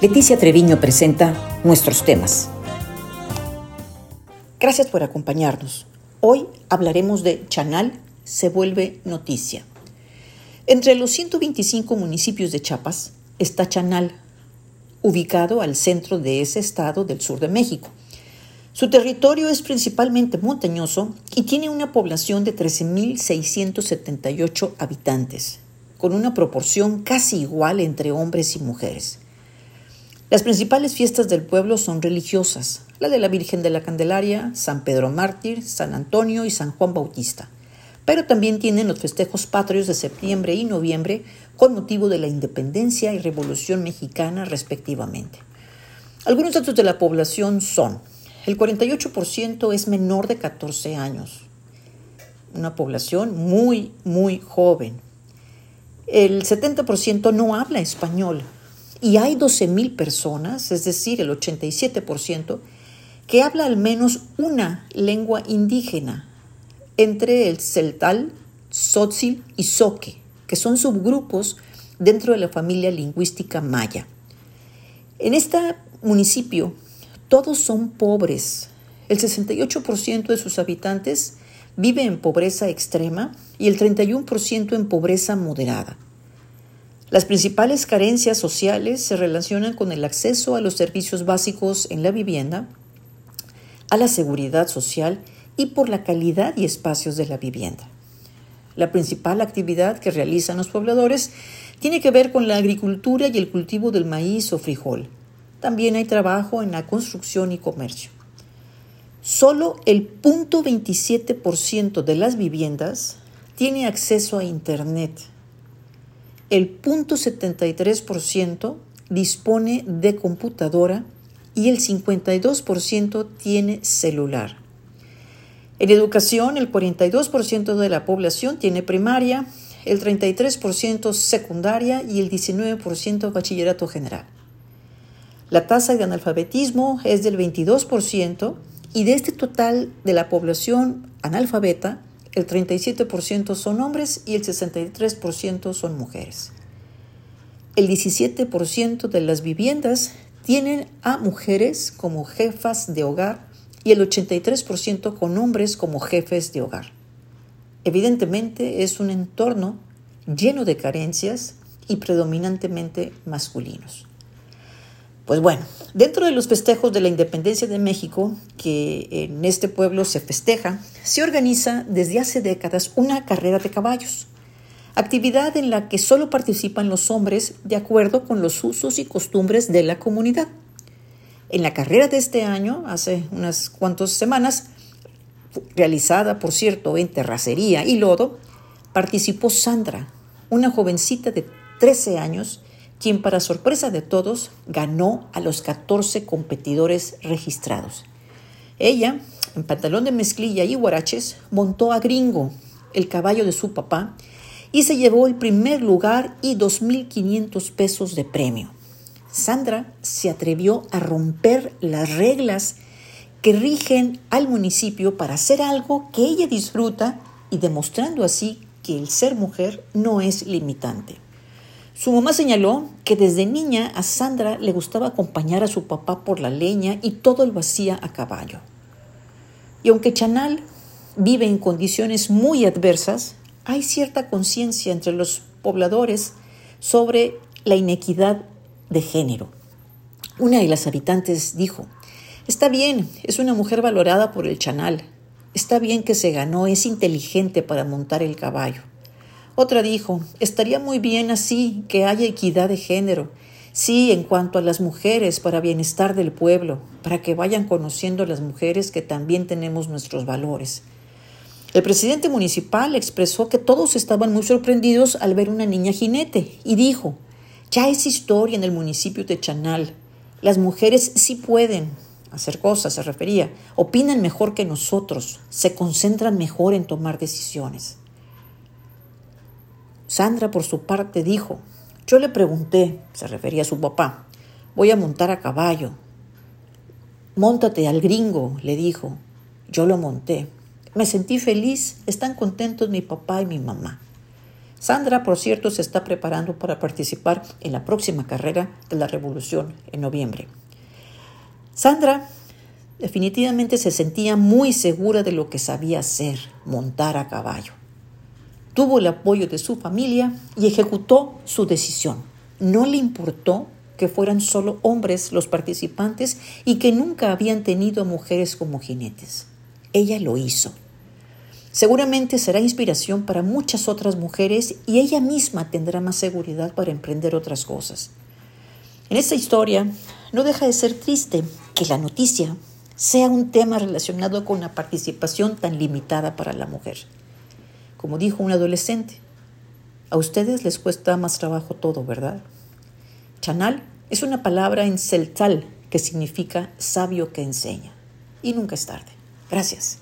Leticia Treviño presenta nuestros temas. Gracias por acompañarnos. Hoy hablaremos de Chanal se vuelve noticia. Entre los 125 municipios de Chiapas está Chanal, ubicado al centro de ese estado del sur de México. Su territorio es principalmente montañoso y tiene una población de 13.678 habitantes, con una proporción casi igual entre hombres y mujeres. Las principales fiestas del pueblo son religiosas, la de la Virgen de la Candelaria, San Pedro Mártir, San Antonio y San Juan Bautista. Pero también tienen los festejos patrios de septiembre y noviembre con motivo de la independencia y revolución mexicana respectivamente. Algunos datos de la población son, el 48% es menor de 14 años, una población muy, muy joven. El 70% no habla español, y hay 12.000 personas, es decir, el 87%, que habla al menos una lengua indígena, entre el celtal, tzotzil y zoque, que son subgrupos dentro de la familia lingüística maya. En este municipio, todos son pobres. El 68% de sus habitantes vive en pobreza extrema y el 31% en pobreza moderada. Las principales carencias sociales se relacionan con el acceso a los servicios básicos en la vivienda, a la seguridad social y por la calidad y espacios de la vivienda. La principal actividad que realizan los pobladores tiene que ver con la agricultura y el cultivo del maíz o frijol. También hay trabajo en la construcción y comercio. Solo el 0.27% de las viviendas tiene acceso a Internet el 0.73% dispone de computadora y el 52% tiene celular. En educación, el 42% de la población tiene primaria, el 33% secundaria y el 19% bachillerato general. La tasa de analfabetismo es del 22% y de este total de la población analfabeta, el 37% son hombres y el 63% son mujeres. El 17% de las viviendas tienen a mujeres como jefas de hogar y el 83% con hombres como jefes de hogar. Evidentemente es un entorno lleno de carencias y predominantemente masculinos. Pues bueno, dentro de los festejos de la independencia de México, que en este pueblo se festeja, se organiza desde hace décadas una carrera de caballos, actividad en la que solo participan los hombres de acuerdo con los usos y costumbres de la comunidad. En la carrera de este año, hace unas cuantas semanas, realizada por cierto en terracería y lodo, participó Sandra, una jovencita de 13 años quien para sorpresa de todos ganó a los 14 competidores registrados. Ella, en pantalón de mezclilla y guaraches, montó a Gringo, el caballo de su papá, y se llevó el primer lugar y 2.500 pesos de premio. Sandra se atrevió a romper las reglas que rigen al municipio para hacer algo que ella disfruta y demostrando así que el ser mujer no es limitante. Su mamá señaló que desde niña a Sandra le gustaba acompañar a su papá por la leña y todo lo hacía a caballo. Y aunque Chanal vive en condiciones muy adversas, hay cierta conciencia entre los pobladores sobre la inequidad de género. Una de las habitantes dijo, Está bien, es una mujer valorada por el chanal. Está bien que se ganó, es inteligente para montar el caballo. Otra dijo, estaría muy bien así, que haya equidad de género. Sí, en cuanto a las mujeres, para bienestar del pueblo, para que vayan conociendo las mujeres que también tenemos nuestros valores. El presidente municipal expresó que todos estaban muy sorprendidos al ver una niña jinete y dijo, ya es historia en el municipio de Chanal. Las mujeres sí pueden hacer cosas, se refería, opinan mejor que nosotros, se concentran mejor en tomar decisiones. Sandra, por su parte, dijo, yo le pregunté, se refería a su papá, voy a montar a caballo. Móntate al gringo, le dijo. Yo lo monté. Me sentí feliz, están contentos mi papá y mi mamá. Sandra, por cierto, se está preparando para participar en la próxima carrera de la Revolución en noviembre. Sandra definitivamente se sentía muy segura de lo que sabía hacer, montar a caballo. Tuvo el apoyo de su familia y ejecutó su decisión. No le importó que fueran solo hombres los participantes y que nunca habían tenido mujeres como jinetes. Ella lo hizo. Seguramente será inspiración para muchas otras mujeres y ella misma tendrá más seguridad para emprender otras cosas. En esta historia no deja de ser triste que la noticia sea un tema relacionado con la participación tan limitada para la mujer. Como dijo un adolescente, a ustedes les cuesta más trabajo todo, ¿verdad? Chanal es una palabra en celtal que significa sabio que enseña. Y nunca es tarde. Gracias.